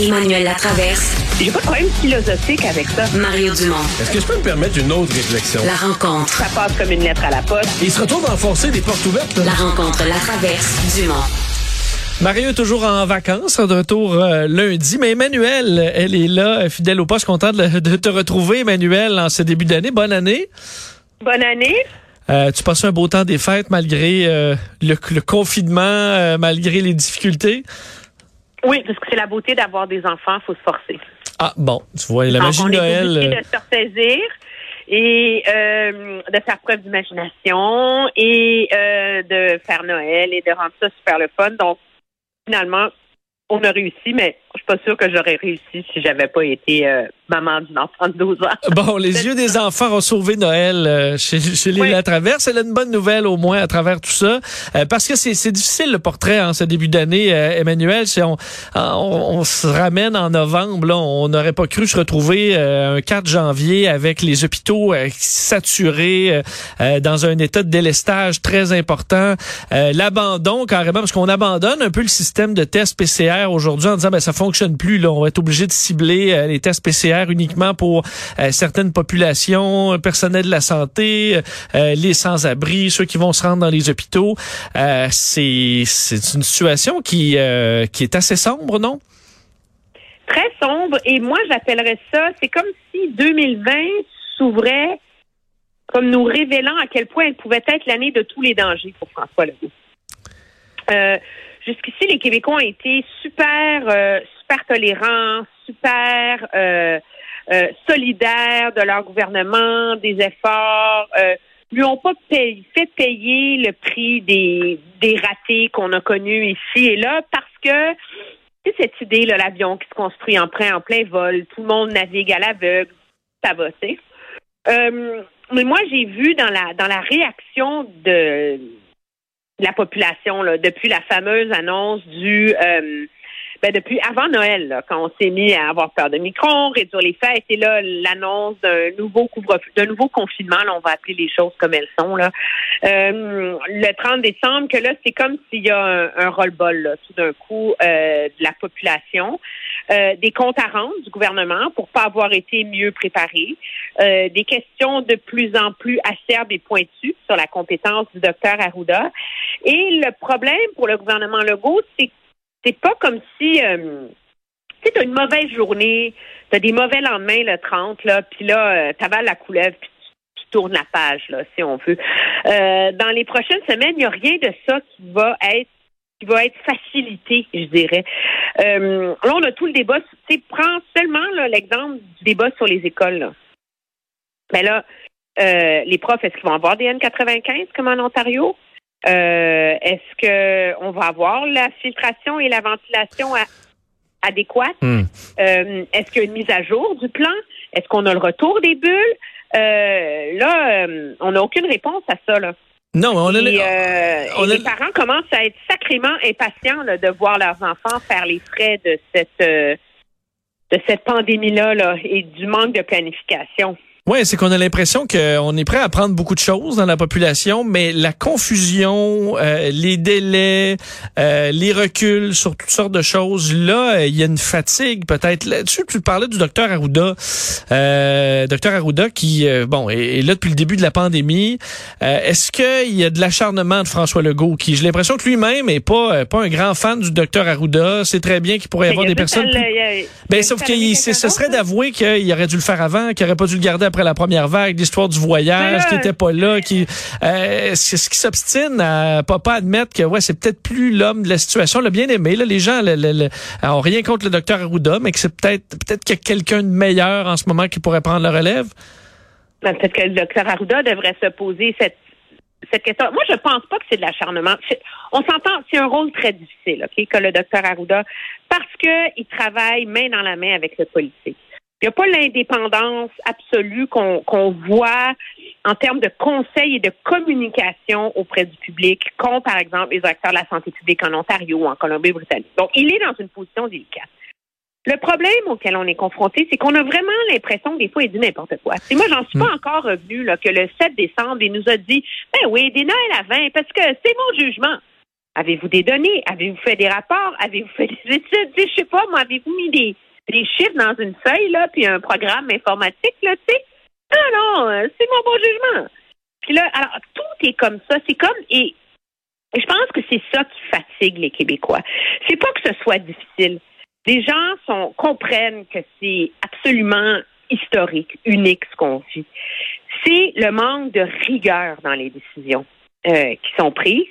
Emmanuel Latraverse. J'ai pas de problème philosophique avec ça. Mario Dumont. Est-ce que je peux me permettre une autre réflexion? La rencontre. Ça passe comme une lettre à la poste. Il se retrouve à enfoncer des portes ouvertes. La rencontre, la traverse, Dumont. Mario est toujours en vacances, de retour euh, lundi, mais Emmanuel, elle est là, fidèle au poste, contente de, de te retrouver, Emmanuel, en ce début d'année. Bonne année. Bonne année. Euh, tu passes un beau temps des fêtes malgré euh, le, le confinement, euh, malgré les difficultés. Oui, parce que c'est la beauté d'avoir des enfants, faut se forcer. Ah bon, tu vois, la magie on de est Noël. euh, de se ressaisir et euh, de faire preuve d'imagination et euh, de faire Noël et de rendre ça super le fun. Donc, finalement, on a réussi, mais je suis pas sûre que j'aurais réussi si j'avais pas été euh, maman d'une enfant de 12 ans. Bon, les yeux des enfants ont sauvé Noël euh, chez, chez les. La Traverse. C'est une bonne nouvelle au moins à travers tout ça. Euh, parce que c'est c'est difficile le portrait en ce début d'année, euh, Emmanuel. C'est on, on, on se ramène en novembre. Là, on n'aurait pas cru se retrouver euh, un 4 janvier avec les hôpitaux euh, saturés dans un état de délestage très important. Euh, L'abandon carrément, parce qu'on abandonne un peu le système de tests PCR aujourd'hui en disant ben ça fonctionne plus. Là, on va être obligé de cibler euh, les tests PCR uniquement pour euh, certaines populations, euh, personnel de la santé, euh, les sans-abri, ceux qui vont se rendre dans les hôpitaux. C'est c'est une situation qui qui est assez sombre, non? Très sombre. Et moi, j'appellerais ça, c'est comme si 2020 s'ouvrait comme nous révélant à quel point elle pouvait être l'année de tous les dangers pour François Legault. Jusqu'ici, les Québécois ont été super, super tolérants, super euh, euh, solidaires de leur gouvernement, des efforts. Euh, lui ont pas fait payer le prix des, des ratés qu'on a connus ici et là parce que sais, cette idée, là, l'avion qui se construit en plein, en plein vol, tout le monde navigue à l'aveugle, ça va, tu. Euh, mais moi, j'ai vu dans la dans la réaction de la population là, depuis la fameuse annonce du euh, ben, depuis avant Noël, là, quand on s'est mis à avoir peur de micron, réduire les fêtes, et là, l'annonce d'un nouveau couvre-feu, d'un nouveau confinement, là, on va appeler les choses comme elles sont, là. Euh, le 30 décembre, que là, c'est comme s'il y a un, un roll-ball, tout d'un coup, euh, de la population, euh, des comptes à rendre du gouvernement pour pas avoir été mieux préparé, euh, des questions de plus en plus acerbes et pointues sur la compétence du docteur Arruda. Et le problème pour le gouvernement Legault, c'est c'est pas comme si euh, tu as une mauvaise journée, tu as des mauvais lendemains le 30, là, puis là, tu avales la couleuvre, puis tu, tournes la page, là, si on veut. Euh, dans les prochaines semaines, il n'y a rien de ça qui va être qui va être facilité, je dirais. Euh, là, on a tout le débat. Tu prends seulement l'exemple du débat sur les écoles. Là. Ben là, euh, les profs, est-ce qu'ils vont avoir des N95 comme en Ontario? Euh, est-ce que on va avoir la filtration et la ventilation à- adéquate? Hmm. Euh, est-ce qu'il y a une mise à jour du plan? Est-ce qu'on a le retour des bulles? Euh, là, euh, on n'a aucune réponse à ça. Là. Non, mais on a, Et, euh, on et les parents commencent à être sacrément impatients là, de voir leurs enfants faire les frais de cette euh, de cette pandémie-là là, et du manque de planification. Ouais, c'est qu'on a l'impression qu'on est prêt à prendre beaucoup de choses dans la population, mais la confusion, euh, les délais, euh, les reculs sur toutes sortes de choses, là, il y a une fatigue peut-être là-dessus. Tu parlais du docteur Arruda, euh, docteur Arruda qui, euh, bon, est, est là depuis le début de la pandémie. Euh, Est-ce qu'il y a de l'acharnement de François Legault, qui, j'ai l'impression que lui-même est pas euh, pas un grand fan du docteur Arruda. C'est très bien qu'il pourrait y avoir y des personnes. le- plus- il y a- il y a ben, sauf que ce serait d'avouer qu'il aurait dû le faire avant, qu'il aurait pas dû le garder après la première vague, l'histoire du voyage, qui était pas là, qui, euh, ce qui s'obstine à pas, pas admettre que, ouais, c'est peut-être plus l'homme de la situation, le bien aimé, là, les gens, le, le, le- ont rien contre le docteur Arruda, mais que c'est peut-être, peut-être qu'il y a quelqu'un de meilleur en ce moment qui pourrait prendre la relève. Ben, Peut-être que le docteur Arruda devrait se poser cette, cette question. Moi, je pense pas que c'est de l'acharnement. On s'entend, c'est un rôle très difficile, OK, que le docteur Arruda, parce qu'il travaille main dans la main avec le politique. Il n'y a pas l'indépendance absolue qu'on qu'on voit en termes de conseils et de communication auprès du public, qu'ont, par exemple, les acteurs de la santé publique en Ontario ou en Colombie-Britannique. Donc, il est dans une position délicate. Le problème auquel on est confronté, c'est qu'on a vraiment l'impression que des fois, il dit n'importe quoi. Et moi, j'en suis pas encore revenu là, que le 7 décembre, il nous a dit, ben oui, des Noël à 20, parce que c'est mon jugement. Avez-vous des données? Avez-vous fait des rapports? Avez-vous fait des études? Je sais pas, moi, avez-vous mis des, des chiffres dans une feuille, là, puis un programme informatique, là, tu sais? Non, non, euh, c'est mon bon jugement. Puis là, alors, tout est comme ça. C'est comme, et, je pense que c'est ça qui fatigue les Québécois. C'est pas que ce soit difficile. Les gens comprennent que c'est absolument historique, unique ce qu'on vit. C'est le manque de rigueur dans les décisions euh, qui sont prises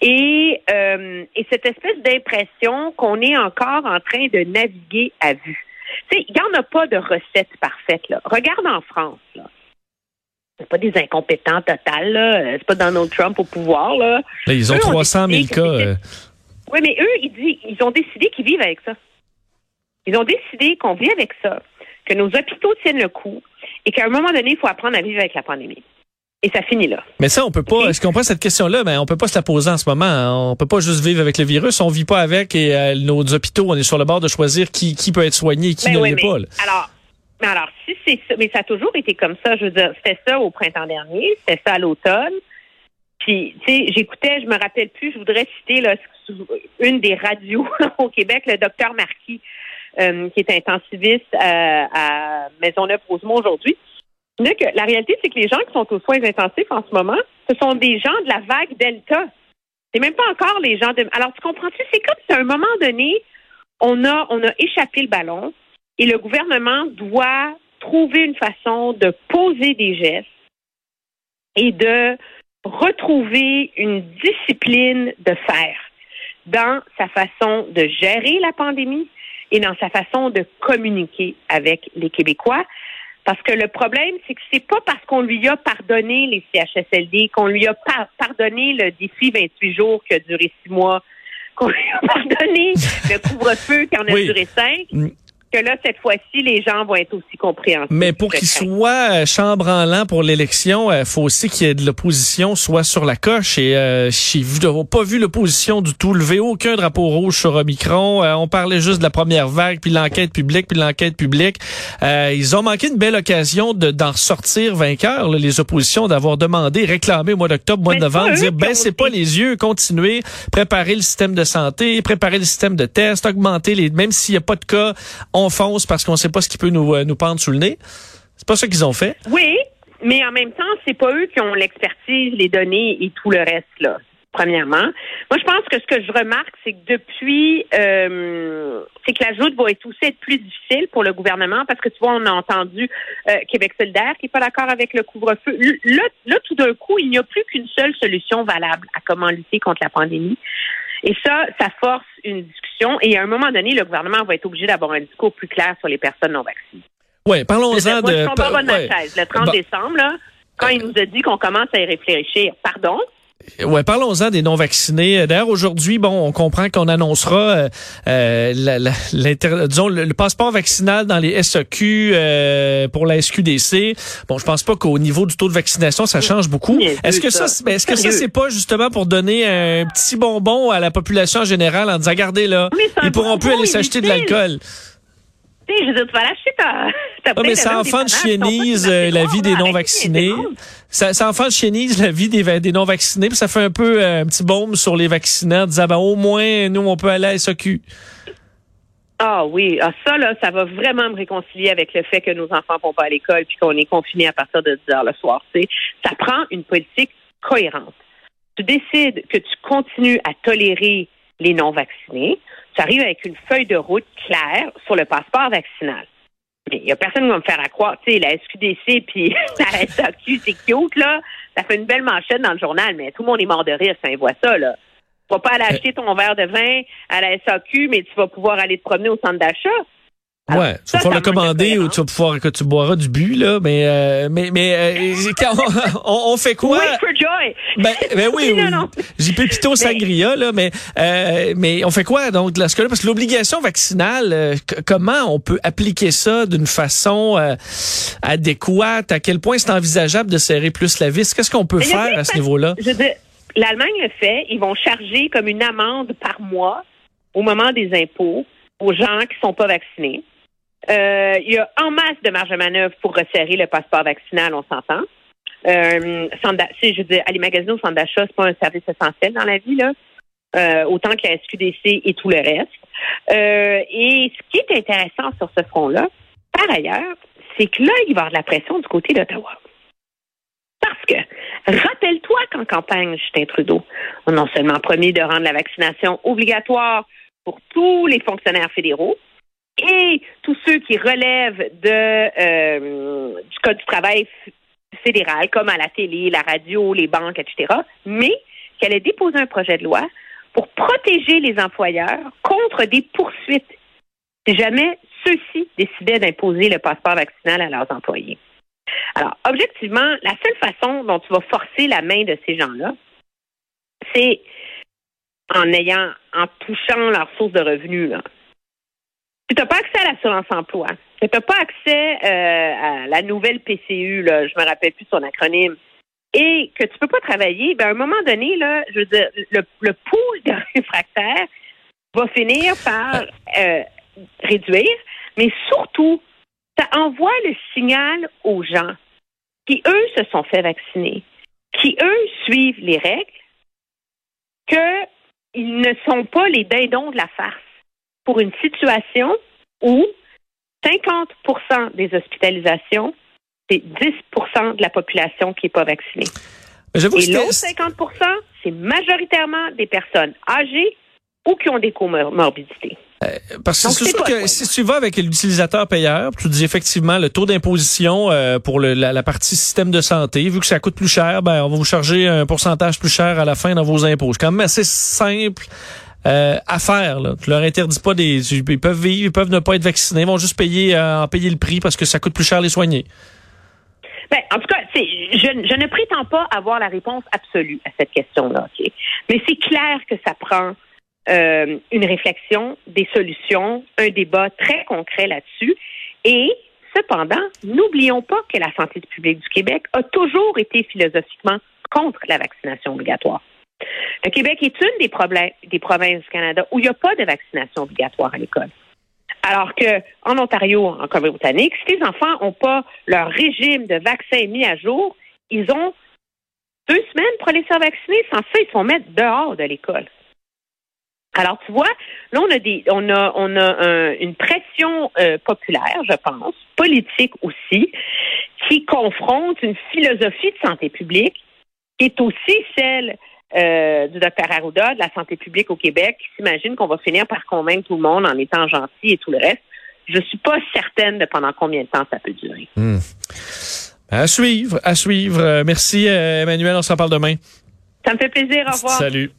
et, euh, et cette espèce d'impression qu'on est encore en train de naviguer à vue. Il n'y en a pas de recette parfaite. Là. Regarde en France. Là. C'est pas des incompétents total. Là. C'est pas Donald Trump au pouvoir. Là. là ils ont eux 300 000 cas. Euh... Oui, mais eux, ils, disent, ils ont décidé qu'ils vivent avec ça. Ils ont décidé qu'on vit avec ça, que nos hôpitaux tiennent le coup et qu'à un moment donné, il faut apprendre à vivre avec la pandémie. Et ça finit là. Mais ça, on peut pas. Est-ce qu'on prend cette question-là? Mais on peut pas se la poser en ce moment. On peut pas juste vivre avec le virus. On vit pas avec et euh, nos hôpitaux, on est sur le bord de choisir qui, qui peut être soigné et qui Ben ne oui, l'est mais pas. là. Alors, mais alors, si c'est ça, mais ça a toujours été comme ça. Je veux dire, c'était ça au printemps dernier, c'était ça à l'automne. Puis, tu sais, j'écoutais, je me rappelle plus, je voudrais citer là, une des radios au Québec, le docteur Marquis, euh, qui est intensiviste à, à Maisonneuve-Rosemont aujourd'hui. La réalité, c'est que les gens qui sont aux soins intensifs en ce moment, ce sont des gens de la vague Delta. C'est même pas encore les gens de. Alors, tu comprends-tu? C'est comme si à un moment donné, on a, on a échappé le ballon et le gouvernement doit trouver une façon de poser des gestes et de retrouver une discipline de faire dans sa façon de gérer la pandémie et dans sa façon de communiquer avec les Québécois. Parce que le problème, c'est que c'est pas parce qu'on lui a pardonné les CHSLD, qu'on lui a par pardonné le défi 28 jours qui a duré six mois, qu'on lui a pardonné le couvre-feu qui en a Oui. duré cinq, que là, cette fois-ci, les gens vont être aussi compréhensifs. Mais pour qu'il soit euh, chambranlant pour l'élection, il faut aussi qu'il y ait de l'opposition soit sur la coche. Et euh, j'ai vu- on pas vu l'opposition du tout lever aucun drapeau rouge sur Omicron. Euh, on parlait juste de la première vague, puis l'enquête publique, puis l'enquête publique. Euh, ils ont manqué une belle occasion de d'en ressortir vainqueurs, là, les oppositions, d'avoir demandé, réclamé au mois d'octobre, mois de c'est novembre, dire baissez ont pas les yeux, continuez, préparer le système de santé, préparer le système de test, augmenter les, même s'il n'y a pas de cas, on fonce parce qu'on sait pas ce qui peut nous, euh, nous pendre sous le nez. C'est pas ça qu'ils ont fait. Oui, mais en même temps, c'est pas eux qui ont l'expertise, les données et tout le reste, là. Premièrement. Moi, je pense que ce que je remarque, c'est que depuis, euh, c'est que la joute va être aussi être plus difficile pour le gouvernement parce que tu vois, on a entendu euh, Québec solidaire qui est pas d'accord avec le couvre-feu. Là, là, tout d'un coup, il n'y a plus qu'une seule solution valable à comment lutter contre la pandémie. Et ça, ça force une discussion. Et à un moment donné, le gouvernement va être obligé d'avoir un discours plus clair sur les personnes non vaccinées. Ouais, parlons-en de. je tombe bas de ma ouais. chaise. Le 30 Bon. décembre, là, quand il nous a dit qu'on commence à y réfléchir, pardon? Ouais, parlons-en des non-vaccinés. D'ailleurs, aujourd'hui, bon, on comprend qu'on annoncera, euh, euh, la, la- l'inter- disons, le, le passeport vaccinal dans les SAQ euh, pour la SQDC. Bon, je pense pas qu'au niveau du taux de vaccination, ça change beaucoup. Niaiseux, Est-ce que ça, ben, est-ce que ça, c'est pas justement pour donner un petit bonbon à la population en général en disant, regardez là, ils pourront plus aller s'acheter de l'alcool? Je veux dire, tu vas l'acheter ta, mais ça enfant de chienise euh, la vie des non-vaccinés. Ça, ça enfant de chienise la vie des, des non-vaccinés. puis Ça fait un peu euh, un petit baume sur les vaccinants, en disant ben, au moins nous on peut aller à SAQ. Ah oui, ah, ça là, ça va vraiment me réconcilier avec le fait que nos enfants vont pas à l'école puis qu'on est confinés à partir de 10 heures le soir. Ça prend une politique cohérente. Tu décides que tu continues à tolérer les non-vaccinés. Tu arrives avec une feuille de route claire sur le passeport vaccinal. Il n'y a personne qui va me faire à croire. Tu sais, la SQDC puis la SAQ, c'est cute, là. Ça fait une belle manchette dans le journal, mais tout le monde est mort de rire si on voit ça, là. Tu vas pas aller acheter ton verre de vin à la SAQ, mais tu vas pouvoir aller te promener au centre d'achat. Alors, ouais, tu vas pouvoir le commander ou tu vas pouvoir que tu boiras du bu là, mais euh, mais mais euh, quand on, fait quoi? Wait for joy! Ben, ben oui, oui. non. J'ai pépito sangria, là, mais, euh, mais on fait quoi, donc, cas-là? Parce que l'obligation vaccinale, euh, comment on peut appliquer ça d'une façon euh, adéquate? À quel point c'est envisageable de serrer plus la vis? Qu'est-ce qu'on peut Mais faire à ce niveau-là? Je veux dire, l'Allemagne le fait. Ils vont charger comme une amende par mois au moment des impôts aux gens qui sont pas vaccinés. Euh, il y a en masse de marge de manœuvre pour resserrer le passeport vaccinal, on s'entend. Euh, je veux dire, aller magasiner au centre d'achat, c'est pas un service essentiel dans la vie, là. euh, autant que la SQDC et tout le reste. Euh, et ce qui est intéressant sur ce front-là, par ailleurs, c'est que là, il va y avoir de la pression du côté d'Ottawa. Parce que, rappelle-toi qu'en campagne, Justin Trudeau a non seulement promis de rendre la vaccination obligatoire pour tous les fonctionnaires fédéraux et tous ceux qui relèvent euh, du Code du travail fédéral, comme à la télé, la radio, les banques, etc., mais qu'elle ait déposé un projet de loi pour protéger les employeurs contre des poursuites si jamais ceux-ci décidaient d'imposer le passeport vaccinal à leurs employés. Alors, objectivement, la seule façon dont tu vas forcer la main de ces gens-là, c'est en ayant, en touchant leur source de revenus. Tu n'as pas accès à l'assurance emploi. Tu n'as pas accès euh, à la nouvelle PCU, là, je me rappelle plus son acronyme, et que tu peux pas travailler, ben à un moment donné, là, je veux dire, le, le pool de réfractaires va finir par euh, réduire, mais surtout, ça envoie le signal aux gens qui, eux, se sont fait vacciner, qui, eux, suivent les règles, qu'ils ne sont pas les dindons de la farce pour une situation où 50% des hospitalisations, c'est 10% de la population qui n'est pas vaccinée. Et l'autre 50 c'est majoritairement des personnes âgées ou qui ont des comorbidités. Euh, parce que c'est sûr que si tu vas avec l'utilisateur payeur, tu dis effectivement le taux d'imposition euh, pour le, la, partie système de santé, vu que ça coûte plus cher, ben on va vous charger un pourcentage plus cher à la fin dans vos impôts. C'est quand même assez simple. Euh, à faire. Là. Tu leur interdis pas des. Ils peuvent vivre, ils peuvent ne pas être vaccinés, ils vont juste payer en payer le prix parce que ça coûte plus cher les soigner. Ben, en tout cas, je, je, ne prétends pas avoir la réponse absolue à cette question-là. Mais c'est clair que ça prend euh, une réflexion, des solutions, un débat très concret là-dessus. Et cependant, n'oublions pas que la santé publique du Québec a toujours été philosophiquement contre la vaccination obligatoire. Le Québec est une des, problèmes, des provinces du Canada où il n'y a pas de vaccination obligatoire à l'école. Alors que en Ontario, en Colombie-Britannique, si les enfants n'ont pas leur régime de vaccin mis à jour, ils ont deux semaines pour aller se faire vacciner. Sans ça, ils se font mettre dehors de l'école. Alors, tu vois, là, on a une pression euh, populaire, je pense, politique aussi, qui confronte une philosophie de santé publique qui est aussi celle euh, du docteur Arruda de la santé publique au Québec, qui s'imagine qu'on va finir par convaincre tout le monde en étant gentil et tout le reste. Je suis pas certaine de pendant combien de temps ça peut durer. Hmm. À suivre, à suivre. Merci, euh, Emmanuel. On s'en parle demain. Ça me fait plaisir. Au revoir. Salut.